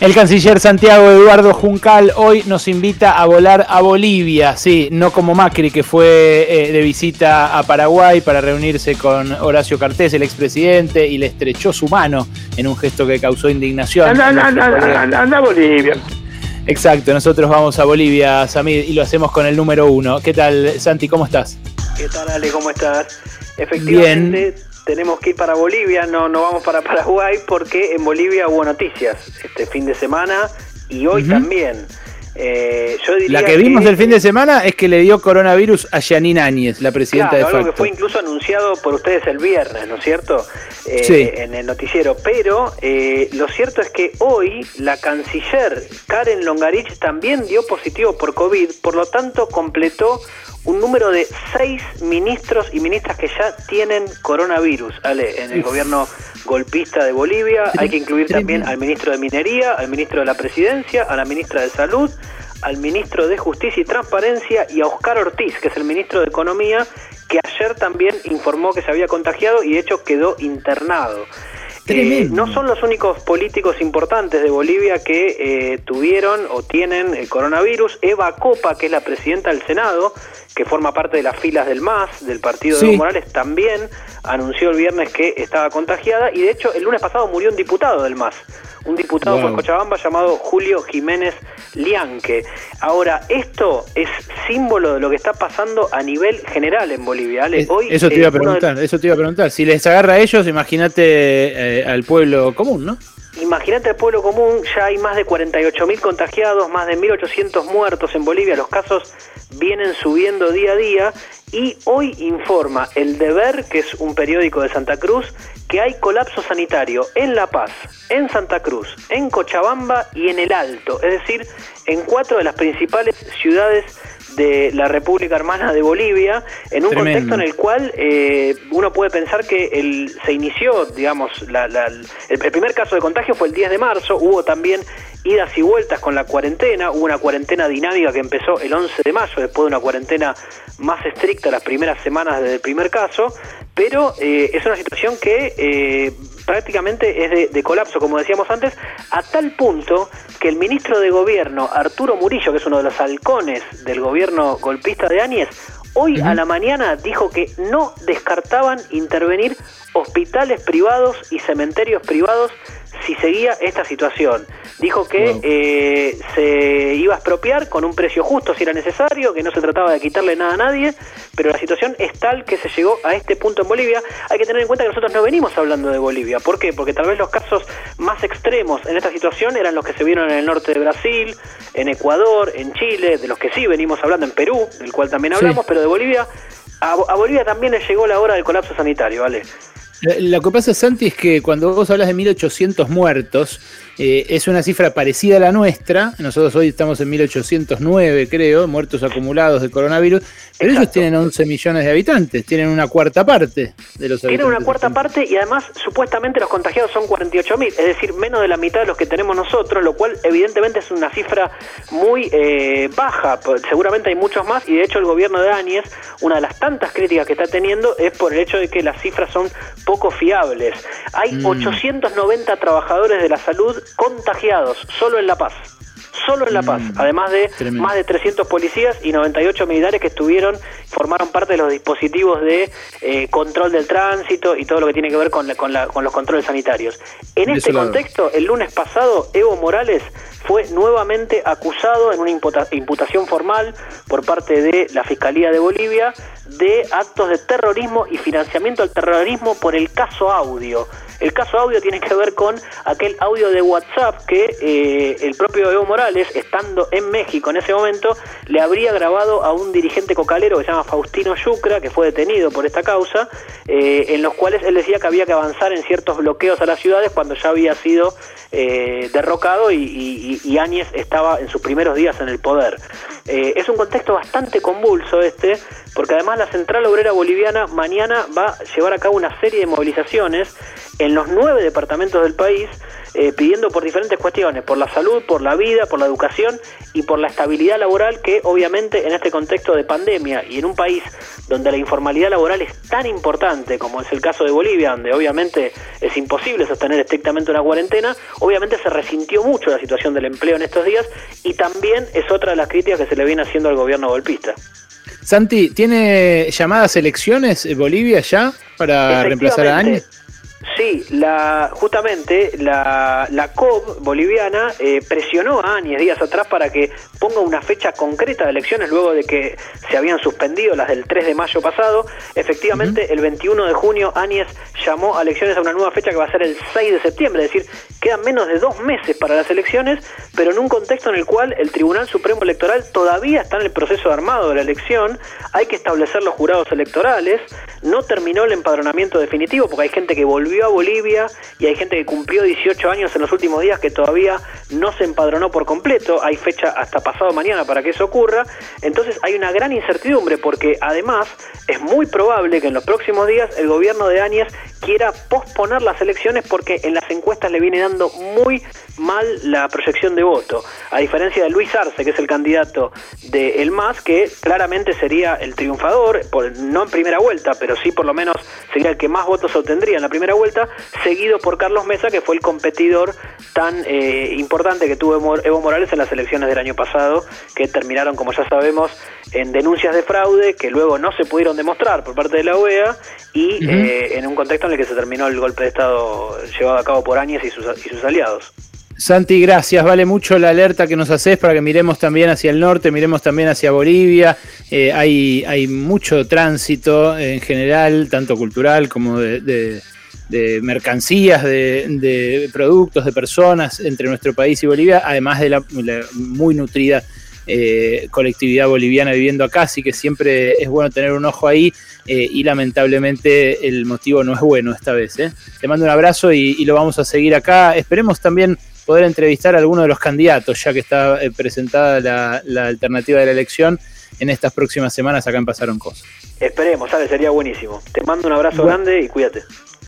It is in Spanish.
El canciller Santiago Eduardo Juncal hoy nos invita a volar a Bolivia, sí, no como Macri que fue eh, de visita a Paraguay para reunirse con Horacio Cartés, el expresidente, y le estrechó su mano en un gesto que causó indignación. Anda, anda, anda, anda a Bolivia. Exacto, nosotros vamos a Bolivia, Samir, y lo hacemos con el número uno. ¿Qué tal, Santi? ¿Cómo estás? ¿Qué tal, Ale? ¿Cómo estás? Efectivamente, tenemos que ir para Bolivia, no, no vamos para Paraguay porque en Bolivia hubo noticias este fin de semana y hoy también. Eh, yo diría la que vimos el fin de semana es que le dio coronavirus a Yanine Áñez, la presidenta de facto. algo que fue incluso anunciado por ustedes el viernes, ¿no es cierto? Eh, sí. En el noticiero. Pero eh, lo cierto es que hoy la canciller Karen Longarich también dio positivo por COVID, por lo tanto completó un número de seis ministros y ministras que ya tienen coronavirus, Ale, en el gobierno golpista de Bolivia. Hay que incluir también al ministro de Minería, al ministro de la Presidencia, a la ministra de Salud, al ministro de Justicia y Transparencia y a Oscar Ortiz, que es el ministro de Economía, que ayer también informó que se había contagiado y de hecho quedó internado. Eh, no son los únicos políticos importantes de Bolivia que eh, tuvieron o tienen el coronavirus. Eva Copa, que es la presidenta del Senado, que forma parte de las filas del MAS, del partido de Evo Morales, también anunció el viernes que estaba contagiada y de hecho el lunes pasado murió un diputado del MAS, un diputado por Cochabamba llamado Julio Jiménez Lianque. Ahora, esto es símbolo de lo que está pasando a nivel general en Bolivia. Hoy, eso te iba a preguntar, eso te iba a preguntar. Si les agarra a ellos, imagínate eh, al pueblo común, ¿no? Imagínate al pueblo común, ya hay más de 48.000 contagiados, más de 1.800 muertos en Bolivia, los casos vienen subiendo día a día y hoy informa El Deber, que es un periódico de Santa Cruz, que hay colapso sanitario en La Paz, en Santa Cruz, en Cochabamba y en El Alto, es decir, en cuatro de las principales ciudades de la República Hermana de Bolivia, en un contexto en el cual eh, uno puede pensar que el, se inició, digamos, el, el, primer caso de contagio fue el 10 de marzo, hubo también idas y vueltas con la cuarentena, hubo una cuarentena dinámica que empezó el 11 de mayo, después de una cuarentena más estricta las primeras semanas desde el primer caso, pero eh, es una situación que eh, prácticamente es de, colapso, como decíamos antes, a tal punto que el ministro de Gobierno, Arturo Murillo, que es uno de los halcones del gobierno golpista de Áñez, hoy a la mañana dijo que no descartaban intervenir hospitales privados y cementerios privados si seguía esta situación. Dijo que eh, se iba a expropiar con un precio justo si era necesario, que no se trataba de quitarle nada a nadie, pero la situación es tal que se llegó a este punto en Bolivia. Hay que tener en cuenta que nosotros no venimos hablando de Bolivia. ¿Por qué? Porque tal vez los casos más extremos en esta situación eran los que se vieron en el norte de Brasil, en Ecuador, en Chile, de los que sí venimos hablando en Perú, del cual también hablamos, pero de Bolivia, a, a Bolivia también le llegó la hora del colapso sanitario, ¿vale? Lo que pasa, Santi, es que cuando vos hablas de 1800 muertos, eh, es una cifra parecida a la nuestra. Nosotros hoy estamos en 1809, creo, muertos acumulados de coronavirus. Pero ellos tienen 11 millones de habitantes, tienen una cuarta parte de los habitantes. Tienen una cuarta parte y además supuestamente los contagiados son 48 mil, es decir, menos de la mitad de los que tenemos nosotros, lo cual evidentemente es una cifra muy eh, baja. Seguramente hay muchos más y de hecho el gobierno de Áñez, una de las tantas críticas que está teniendo es por el hecho de que las cifras son poco fiables. Hay 890 mm. trabajadores de la salud contagiados solo en La Paz. Solo en La Paz, mm. además de más de 300 policías y 98 militares que estuvieron, formaron parte de los dispositivos de eh, control del tránsito y todo lo que tiene que ver con, con, los controles sanitarios. En este contexto, el lunes pasado, Evo Morales fue nuevamente acusado en una imputación formal por parte de la Fiscalía de Bolivia de actos de terrorismo y financiamiento al terrorismo por el caso audio. El caso audio tiene que ver con aquel audio de WhatsApp que eh, el propio Evo Morales, estando en México en ese momento, le habría grabado a un dirigente cocalero que se llama Faustino Yucra, que fue detenido por esta causa, eh, en los cuales él decía que había que avanzar en ciertos bloqueos a las ciudades cuando ya había sido eh, derrocado y, y, Áñez estaba en sus primeros días en el poder. Es un contexto bastante convulso este, porque además la Central Obrera Boliviana mañana va a llevar a cabo una serie de movilizaciones en los nueve departamentos del país eh, pidiendo por diferentes cuestiones, por la salud, por la vida, por la educación y por la estabilidad laboral que obviamente en este contexto de pandemia y en un país donde la informalidad laboral es tan importante como es el caso de Bolivia, donde obviamente es imposible sostener estrictamente una cuarentena, obviamente se resintió mucho la situación del empleo en estos días y también es otra de las críticas que se le viene haciendo al gobierno golpista. Santi, ¿tiene llamadas elecciones Bolivia ya para reemplazar a Áñez? Sí, la, justamente la, la COB boliviana eh, presionó a Áñez días atrás para que ponga una fecha concreta de elecciones luego de que se habían suspendido las del 3 de mayo pasado. Efectivamente, el 21 de junio Áñez llamó a elecciones a una nueva fecha que va a ser el 6 de septiembre, es decir, quedan menos de dos meses para las elecciones, pero en un contexto en el cual el Tribunal Supremo Electoral todavía está en el proceso de armado de la elección, hay que establecer los jurados electorales, no terminó el empadronamiento definitivo porque hay gente que volvió a Bolivia y hay gente que cumplió 18 años en los últimos días que todavía no se empadronó por completo. Hay fecha hasta pasado mañana para que eso ocurra. Entonces hay una gran incertidumbre porque además es muy probable que en los próximos días el gobierno de Áñez quiera posponer las elecciones porque en las encuestas le viene dando muy mal la proyección de voto. A diferencia de Luis Arce, que es el candidato de El MAS, que claramente sería el triunfador, por, no en primera vuelta, pero sí por lo menos sería el que más votos obtendría en la primera vuelta, seguido por Carlos Mesa, que fue el competidor tan eh, importante que tuvo Evo Morales en las elecciones del año pasado, que terminaron, como ya sabemos, en denuncias de fraude que luego no se pudieron demostrar por parte de la OEA y eh, en un contexto en que se terminó el golpe de Estado llevado a cabo por Áñez y sus, aliados. Santi, gracias. Vale mucho la alerta que nos haces para que miremos también hacia el norte, miremos también hacia Bolivia. Eh, hay mucho tránsito en general, tanto cultural como de, mercancías, de, productos, de personas entre nuestro país y Bolivia, además de la, muy nutrida eh, colectividad boliviana viviendo acá, así que siempre es bueno tener un ojo ahí eh, y lamentablemente el motivo no es bueno esta vez. Te mando un abrazo y, y lo vamos a seguir acá. Esperemos también poder entrevistar a alguno de los candidatos, ya que está eh, presentada la, alternativa de la elección. En estas próximas semanas acá en Pasaron Cosas. Esperemos, ¿sabes? Sería buenísimo. Te mando un abrazo grande y cuídate.